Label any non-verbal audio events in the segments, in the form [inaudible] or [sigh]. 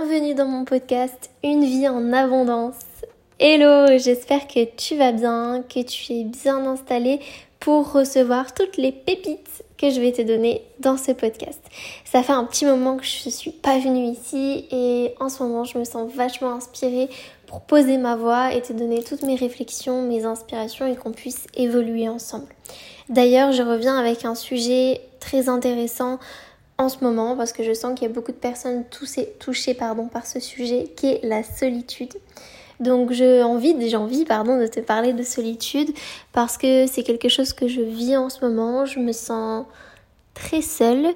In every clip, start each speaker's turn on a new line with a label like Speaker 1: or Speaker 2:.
Speaker 1: Bienvenue dans mon podcast Une vie en abondance. Hello, j'espère que tu vas bien, que tu es bien installé pour recevoir toutes les pépites que je vais te donner dans ce podcast. Ça fait un petit moment que je ne suis pas venue ici et en ce moment je me sens vachement inspirée pour poser ma voix et te donner toutes mes réflexions, mes inspirations et qu'on puisse évoluer ensemble. D'ailleurs, je reviens avec un sujet très intéressant en ce moment parce que je sens qu'il y a beaucoup de personnes touchées, pardon, par ce sujet qui est la solitude. Donc j'ai envie, j'ai envie pardon, de te parler de solitude parce que c'est quelque chose que je vis en ce moment. Je me sens très seule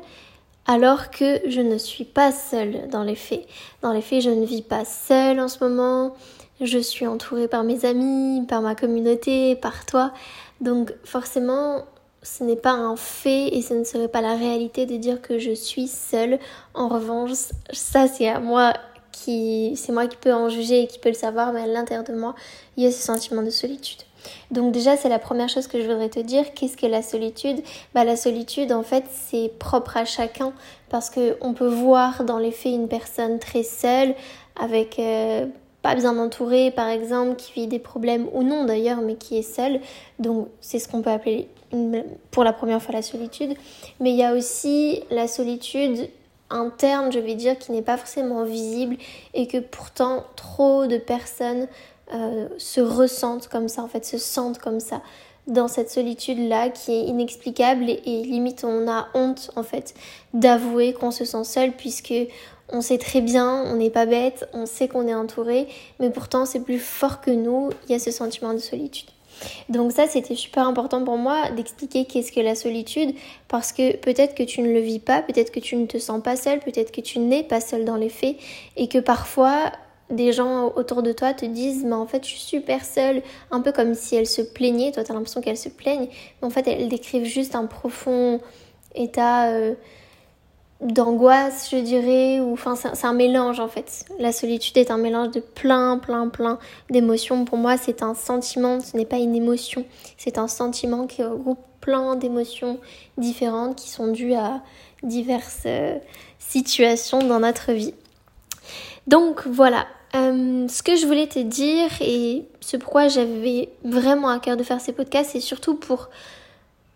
Speaker 1: alors que je ne suis pas seule dans les faits. Dans les faits, je ne vis pas seule en ce moment. Je suis entourée par mes amis, par ma communauté, par toi. Donc forcément, ce n'est pas un fait et ce ne serait pas la réalité de dire que je suis seule. En revanche, ça c'est à moi qui c'est moi qui peux en juger et qui peut le savoir, mais à l'intérieur de moi, il y a ce sentiment de solitude. Donc déjà, c'est la première chose que je voudrais te dire. Qu'est-ce que la solitude? Bah la solitude, en fait, c'est propre à chacun parce que on peut voir dans les faits une personne très seule avec euh, pas bien entourée, par exemple, qui vit des problèmes ou non d'ailleurs, mais qui est seule. Donc c'est ce qu'on peut appeler pour la première fois la solitude. Mais il y a aussi la solitude interne, je vais dire, qui n'est pas forcément visible et que pourtant trop de personnes euh, se ressentent comme ça, en fait, se sentent comme ça dans cette solitude-là qui est inexplicable et, et, limite on a honte en fait d'avouer qu'on se sent seul puisque on sait très bien, on n'est pas bête, on sait qu'on est entouré, mais pourtant c'est plus fort que nous, il y a ce sentiment de solitude. Donc ça, c'était super important pour moi d'expliquer qu'est-ce que la solitude, parce que peut-être que tu ne le vis pas, peut-être que tu ne te sens pas seul, peut-être que tu n'es pas seul dans les faits, et que parfois des gens autour de toi te disent mais en fait je suis super seule, un peu comme si elles se plaignaient, toi tu as l'impression qu'elles se plaignent, mais en fait elles décrivent juste un profond état... Euh, d'angoisse, je dirais, ou enfin c'est un mélange en fait. La solitude est un mélange de plein, plein, plein d'émotions. Pour moi, c'est un sentiment, ce n'est pas une émotion, c'est un sentiment qui regroupe plein d'émotions différentes qui sont dues à diverses euh, situations dans notre vie. Donc voilà, euh, ce que je voulais te dire et ce pourquoi j'avais vraiment à cœur de faire ces podcasts, c'est surtout pour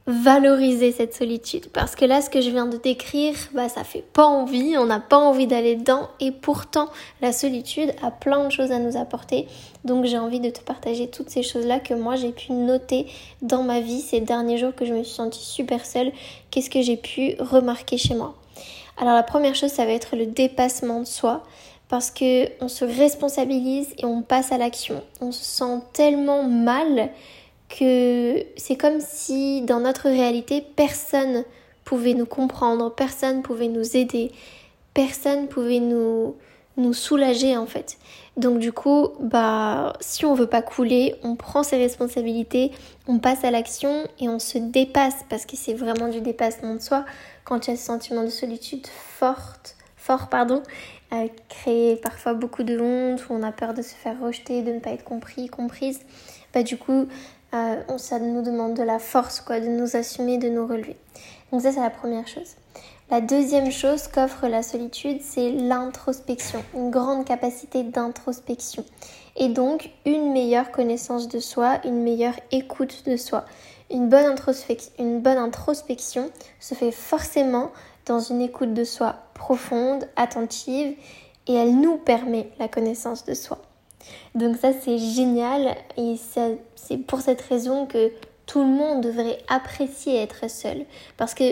Speaker 1: valoriser cette solitude parce que là ce que je viens de décrire bah ça fait pas envie on n'a pas envie d'aller dedans et pourtant la solitude a plein de choses à nous apporter. Donc j'ai envie de te partager toutes ces choses là que moi j'ai pu noter dans ma vie ces derniers jours que je me suis sentie super seule. Qu'est-ce que j'ai pu remarquer chez moi? Alors la première chose ça va être le dépassement de soi parce que on se responsabilise et on passe à l'action. On se sent tellement mal que c'est comme si dans notre réalité, personne pouvait nous comprendre, personne pouvait nous aider, personne pouvait nous, nous soulager en fait. Donc du coup, bah si on veut pas couler, on prend ses responsabilités, on passe à l'action et on se dépasse parce que c'est vraiment du dépassement de soi quand il y a ce sentiment de solitude forte, fort pardon, euh, parfois beaucoup de honte, où on a peur de se faire rejeter, de ne pas être compris, comprise. Bah du coup, euh, ça nous demande de la force, quoi, de nous assumer, de nous relever. Donc ça, c'est la première chose. La deuxième chose qu'offre la solitude, c'est l'introspection, une grande capacité d'introspection. Et donc, une meilleure connaissance de soi, une meilleure écoute de soi. Une bonne, introspection, une bonne introspection se fait forcément dans une écoute de soi profonde, attentive, et elle nous permet la connaissance de soi. Donc ça c'est génial et c'est pour cette raison que tout le monde devrait apprécier être seul. Parce que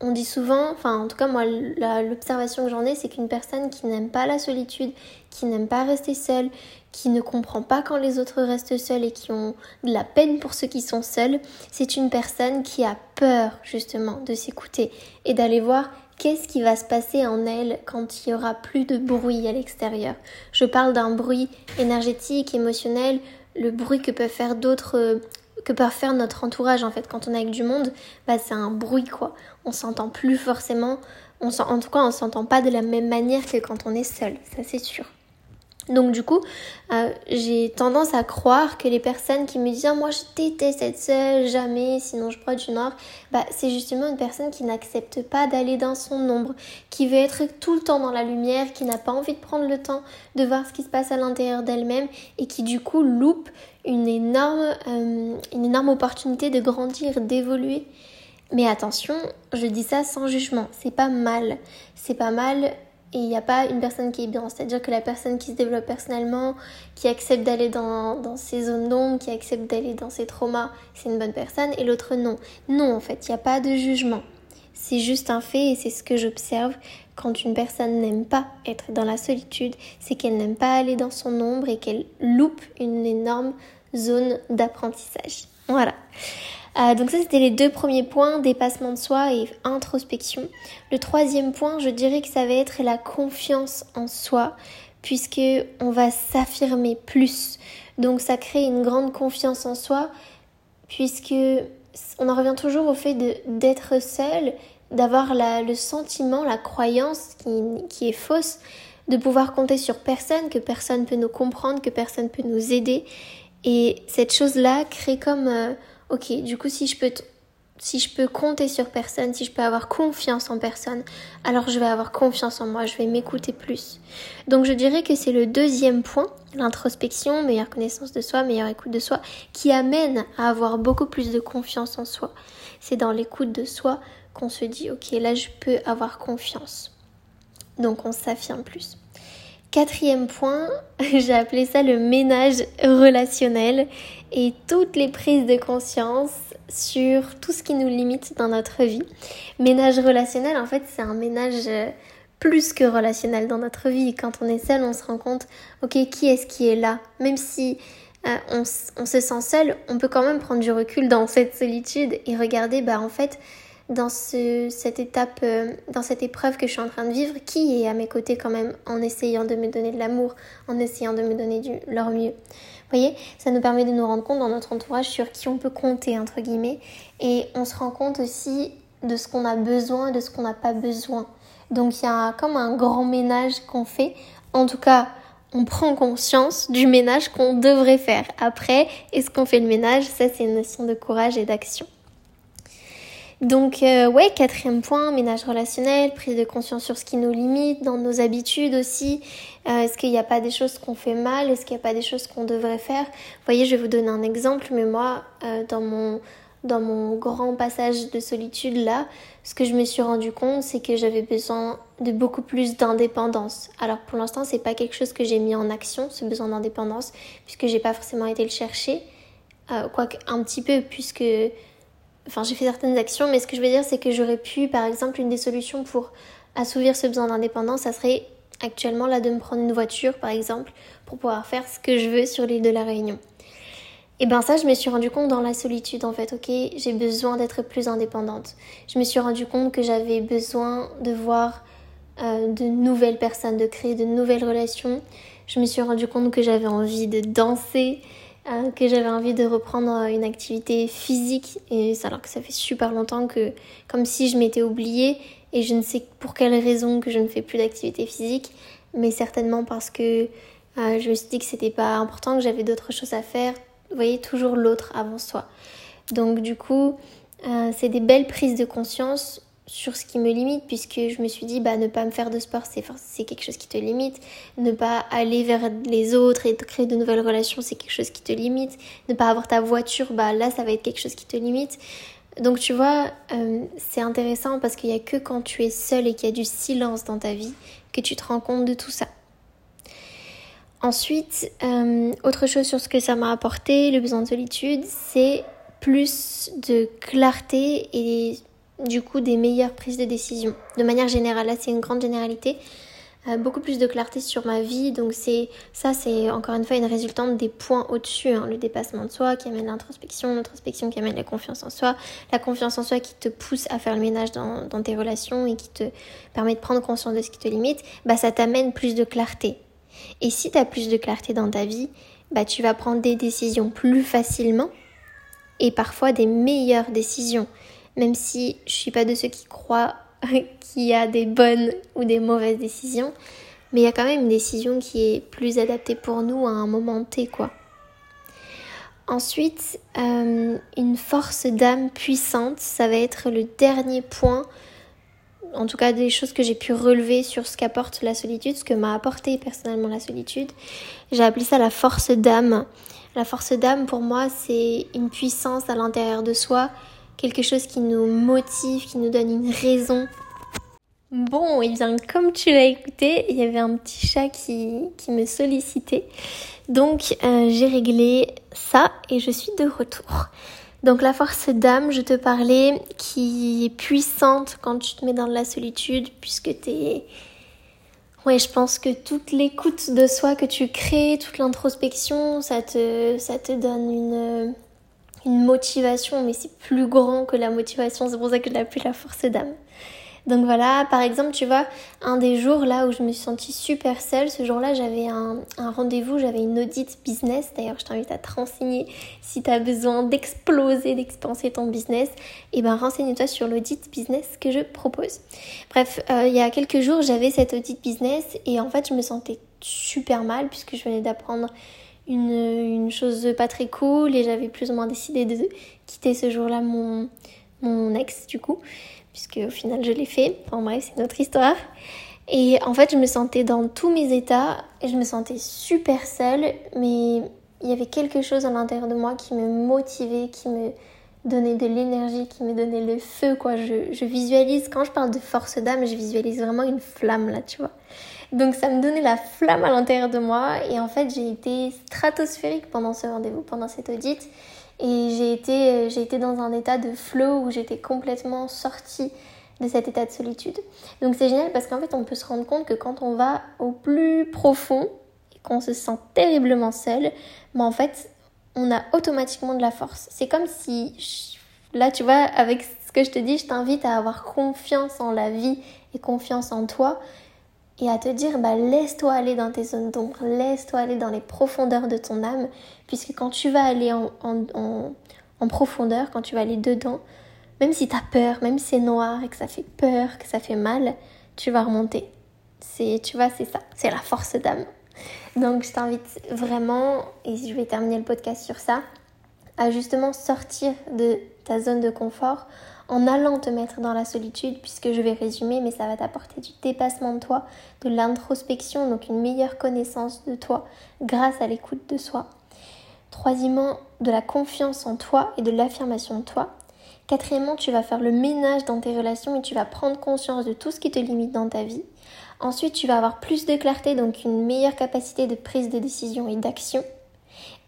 Speaker 1: on dit souvent, enfin en tout cas moi l'observation que j'en ai c'est qu'une personne qui n'aime pas la solitude, qui n'aime pas rester seule, qui ne comprend pas quand les autres restent seuls et qui ont de la peine pour ceux qui sont seuls, c'est une personne qui a peur justement de s'écouter et d'aller voir qu'est-ce qui va se passer en elle quand il y aura plus de bruit à l'extérieur? Je parle d'un bruit énergétique, émotionnel, le bruit que peuvent faire d'autres euh, que peut faire notre entourage en fait quand on est avec du monde, bah c'est un bruit quoi. On s'entend plus forcément, on en tout cas on s'entend pas de la même manière que quand on est seul, ça c'est sûr. Donc du coup, euh, j'ai tendance à croire que les personnes qui me disent ah, moi je déteste être seule, jamais, sinon je prends du nord, bah, c'est justement une personne qui n'accepte pas d'aller dans son ombre, qui veut être tout le temps dans la lumière, qui n'a pas envie de prendre le temps de voir ce qui se passe à l'intérieur d'elle-même et qui du coup loupe une énorme, euh, une énorme opportunité de grandir, d'évoluer. Mais attention, je dis ça sans jugement, c'est pas mal. C'est pas mal et il n'y a pas une personne qui est bien. C'est-à-dire que la personne qui se développe personnellement, qui accepte d'aller dans, ses zones d'ombre, qui accepte d'aller dans ses traumas, c'est une bonne personne, et l'autre non. Non, en fait, il n'y a pas de jugement. C'est juste un fait et c'est ce que j'observe quand une personne n'aime pas être dans la solitude, c'est qu'elle n'aime pas aller dans son ombre et qu'elle loupe une énorme zone d'apprentissage. Voilà. Euh, donc ça, c'était les deux premiers points, dépassement de soi et introspection. Le troisième point, je dirais que ça va être la confiance en soi, puisque on va s'affirmer plus. Donc ça crée une grande confiance en soi, puisque on en revient toujours au fait d'être seul, d'avoir le sentiment, la croyance qui, qui est fausse, de pouvoir compter sur personne, que personne peut nous comprendre, que personne peut nous aider. Et cette chose-là crée comme... Euh, ok, du coup, si je peux, si je peux compter sur personne, si je peux avoir confiance en personne, alors je vais avoir confiance en moi, je vais m'écouter plus. Donc je dirais que c'est le deuxième point, l'introspection, meilleure connaissance de soi, meilleure écoute de soi, qui amène à avoir beaucoup plus de confiance en soi. C'est dans l'écoute de soi qu'on se dit, ok, là je peux avoir confiance. Donc on s'affirme plus. Quatrième point, [laughs] j'ai appelé ça le ménage relationnel et toutes les prises de conscience sur tout ce qui nous limite dans notre vie. Ménage relationnel, en fait, c'est un ménage euh, plus que relationnel dans notre vie. Quand on est seul, on se rend compte, ok, qui est-ce qui est là? Même si euh, on, on, se sent seul, on peut quand même prendre du recul dans cette solitude et regarder, bah en fait, dans ce, cette étape, euh, dans cette épreuve que je suis en train de vivre, qui est à mes côtés quand même en essayant de me donner de l'amour, en essayant de me donner du, leur mieux. Vous voyez, ça nous permet de nous rendre compte dans notre entourage sur qui on peut compter, entre guillemets, et on se rend compte aussi de ce qu'on a besoin et de ce qu'on n'a pas besoin. Donc il y a comme un grand ménage qu'on fait. En tout cas, on prend conscience du ménage qu'on devrait faire. Après, est-ce qu'on fait le ménage? Ça, c'est une notion de courage et d'action. Donc euh, ouais, quatrième point, ménage relationnel, prise de conscience sur ce qui nous limite, dans nos habitudes aussi. Euh, est-ce qu'il n'y a pas des choses qu'on fait mal? Est-ce qu'il n'y a pas des choses qu'on devrait faire? Vous voyez, je vais vous donner un exemple, mais moi, euh, dans mon dans mon grand passage de solitude là, ce que je me suis rendu compte, c'est que j'avais besoin de beaucoup plus d'indépendance. Alors pour l'instant, c'est pas quelque chose que j'ai mis en action, ce besoin d'indépendance, puisque j'ai pas forcément été le chercher, quoique un petit peu, puisque Enfin, j'ai fait certaines actions, mais ce que je veux dire, c'est que j'aurais pu, par exemple, une des solutions pour assouvir ce besoin d'indépendance, ça serait actuellement là de me prendre une voiture, par exemple, pour pouvoir faire ce que je veux sur l'île de la Réunion. Et ben ça, je me suis rendu compte dans la solitude, en fait, ok, j'ai besoin d'être plus indépendante. Je me suis rendu compte que j'avais besoin de voir euh, de nouvelles personnes, de créer de nouvelles relations. Je me suis rendu compte que j'avais envie de danser, euh, que j'avais envie de reprendre euh, une activité physique. Et alors que ça fait super longtemps que comme si je m'étais oubliée et je ne sais pour quelle raison que je ne fais plus d'activité physique mais certainement parce que euh, je me suis dit que c'était pas important que j'avais d'autres choses à faire. Vous voyez toujours l'autre avant soi. Donc du coup c'est des belles prises de conscience sur ce qui me limite puisque je me suis dit bah ne pas me faire de sport c'est c'est quelque chose qui te limite. Ne pas aller vers les autres et créer de nouvelles relations c'est quelque chose qui te limite. Ne pas avoir ta voiture bah là ça va être quelque chose qui te limite. Donc tu vois euh, c'est intéressant parce qu'il n'y a que quand tu es seul et qu'il y a du silence dans ta vie que tu te rends compte de tout ça. Ensuite euh, autre chose sur ce que ça m'a apporté le besoin de solitude c'est plus de clarté et du coup des meilleures prises de décision. De manière générale, là c'est une grande généralité. Euh, beaucoup plus de clarté sur ma vie. Donc c'est ça, c'est encore une fois une résultante des points au-dessus. Hein. Le dépassement de soi qui amène l'introspection, l'introspection qui amène la confiance en soi, la confiance en soi qui te pousse à faire le ménage dans, tes relations et qui te permet de prendre conscience de ce qui te limite, bah ça t'amène plus de clarté. Et si tu as plus de clarté dans ta vie, bah tu vas prendre des décisions plus facilement et parfois des meilleures décisions même si je suis pas de ceux qui croient [laughs] qu'il y a des bonnes ou des mauvaises décisions. mais il y a quand même une décision qui est plus adaptée pour nous à un moment T, quoi. Ensuite, euh, une force d'âme puissante, ça va être le dernier point, en tout cas des choses que j'ai pu relever sur ce qu'apporte la solitude, ce que m'a apporté personnellement la solitude. J'ai appelé ça la force d'âme. La force d'âme, pour moi, c'est une puissance à l'intérieur de soi, quelque chose qui nous motive, qui nous donne une raison. Bon, et bien comme tu l'as écouté, il y avait un petit chat qui, qui me sollicitait. Donc euh, j'ai réglé ça et je suis de retour. Donc la force d'âme, je te parlais, qui est puissante quand tu te mets dans la solitude, puisque t'es... Ouais, je pense que toute l'écoute de soi que tu crées, toute l'introspection, ça te, ça te donne une, une motivation, mais c'est plus grand que la motivation, c'est pour ça que je l'appelle la force d'âme. Donc voilà, par exemple, tu vois, un des jours là où je me suis sentie super seule, ce jour-là, j'avais un, rendez-vous, j'avais une audit business. D'ailleurs, je t'invite à te renseigner si tu as besoin d'exploser, d'expanser ton business. Et eh ben, renseigne-toi sur l'audit business que je propose. Bref, euh, il y a quelques jours, j'avais cette audit business et en fait, je me sentais super mal puisque je venais d'apprendre une, chose pas très cool et j'avais plus ou moins décidé de quitter ce jour-là mon, mon ex du coup puisque au final je l'ai fait. Enfin bref, c'est notre histoire. Et en fait, je me sentais dans tous mes états et je me sentais super seule, mais il y avait quelque chose à l'intérieur de moi qui me motivait, qui me donnait de l'énergie, qui me donnait le feu, quoi. Je, je visualise, quand je parle de force d'âme, je visualise vraiment une flamme, là, tu vois. Donc ça me donnait la flamme à l'intérieur de moi et en fait, j'ai été stratosphérique pendant ce rendez-vous, pendant cette audit. Et j'ai été, euh, j'ai été dans un état de flow où j'étais complètement sortie de cet état de solitude. Donc c'est génial parce qu'en fait on peut se rendre compte que quand on va au plus profond et qu'on se sent terriblement seul, mais ben, en fait on a automatiquement de la force. C'est comme si, là tu vois, avec ce que je te dis, je t'invite à avoir confiance en la vie et confiance en toi et à te dire bah laisse-toi aller dans tes zones d'ombre, laisse-toi aller dans les profondeurs de ton âme, puisque quand tu vas aller en, en, en, profondeur, quand tu vas aller dedans, même si tu as peur, même si c'est noir et que ça fait peur, que ça fait mal, tu vas remonter. C'est, tu vois, c'est ça, c'est la force d'âme. Donc je t'invite vraiment, et je vais terminer le podcast sur ça, à justement sortir de ta zone de confort en allant te mettre dans la solitude, puisque je vais résumer, mais ça va t'apporter du dépassement de toi, de l'introspection, donc une meilleure connaissance de toi grâce à l'écoute de soi. Troisièmement, de la confiance en toi et de l'affirmation de toi. Quatrièmement, tu vas faire le ménage dans tes relations et tu vas prendre conscience de tout ce qui te limite dans ta vie. Ensuite, tu vas avoir plus de clarté, donc une meilleure capacité de prise de décision et d'action.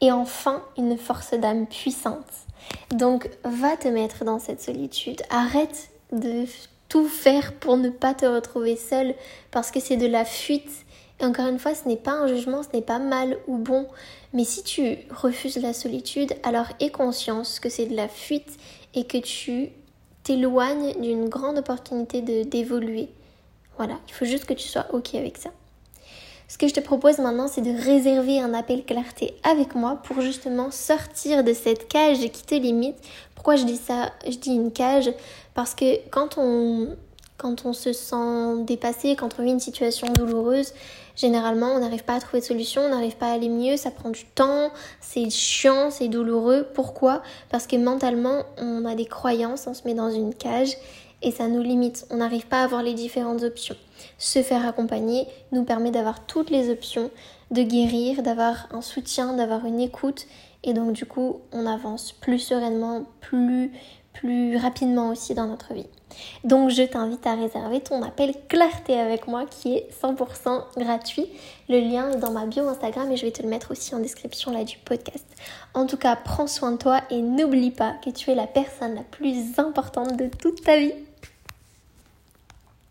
Speaker 1: Et enfin, une force d'âme puissante donc va te mettre dans cette solitude. Arrête de tout faire pour ne pas te retrouver seule parce que c'est de la fuite. Et encore une fois, ce n'est pas un jugement, ce n'est pas mal ou bon. Mais si tu refuses la solitude, alors aie conscience que c'est de la fuite et que tu t'éloignes d'une grande opportunité d'évoluer. Voilà, il faut juste que tu sois OK avec ça. Ce que je te propose maintenant, c'est de réserver un appel clarté avec moi pour justement sortir de cette cage qui te limite. Pourquoi je dis ça? Je dis une cage parce que quand on, quand on se sent dépassé, quand on vit une situation douloureuse, généralement on n'arrive pas à trouver de solution, on n'arrive pas à aller mieux, ça prend du temps, c'est chiant, c'est douloureux. Pourquoi? Parce que mentalement on a des croyances, on se met dans une cage et ça nous limite. On n'arrive pas à avoir les différentes options. Se faire accompagner nous permet d'avoir toutes les options, de guérir, d'avoir un soutien, d'avoir une écoute et donc du coup on avance plus sereinement, plus plus rapidement aussi dans notre vie. Donc je t'invite à réserver ton appel clarté avec moi qui est 100% gratuit. Le lien est dans ma bio Instagram et je vais te le mettre aussi en description là du podcast. En tout cas, prends soin de toi et n'oublie pas que tu es la personne la plus importante de toute ta vie.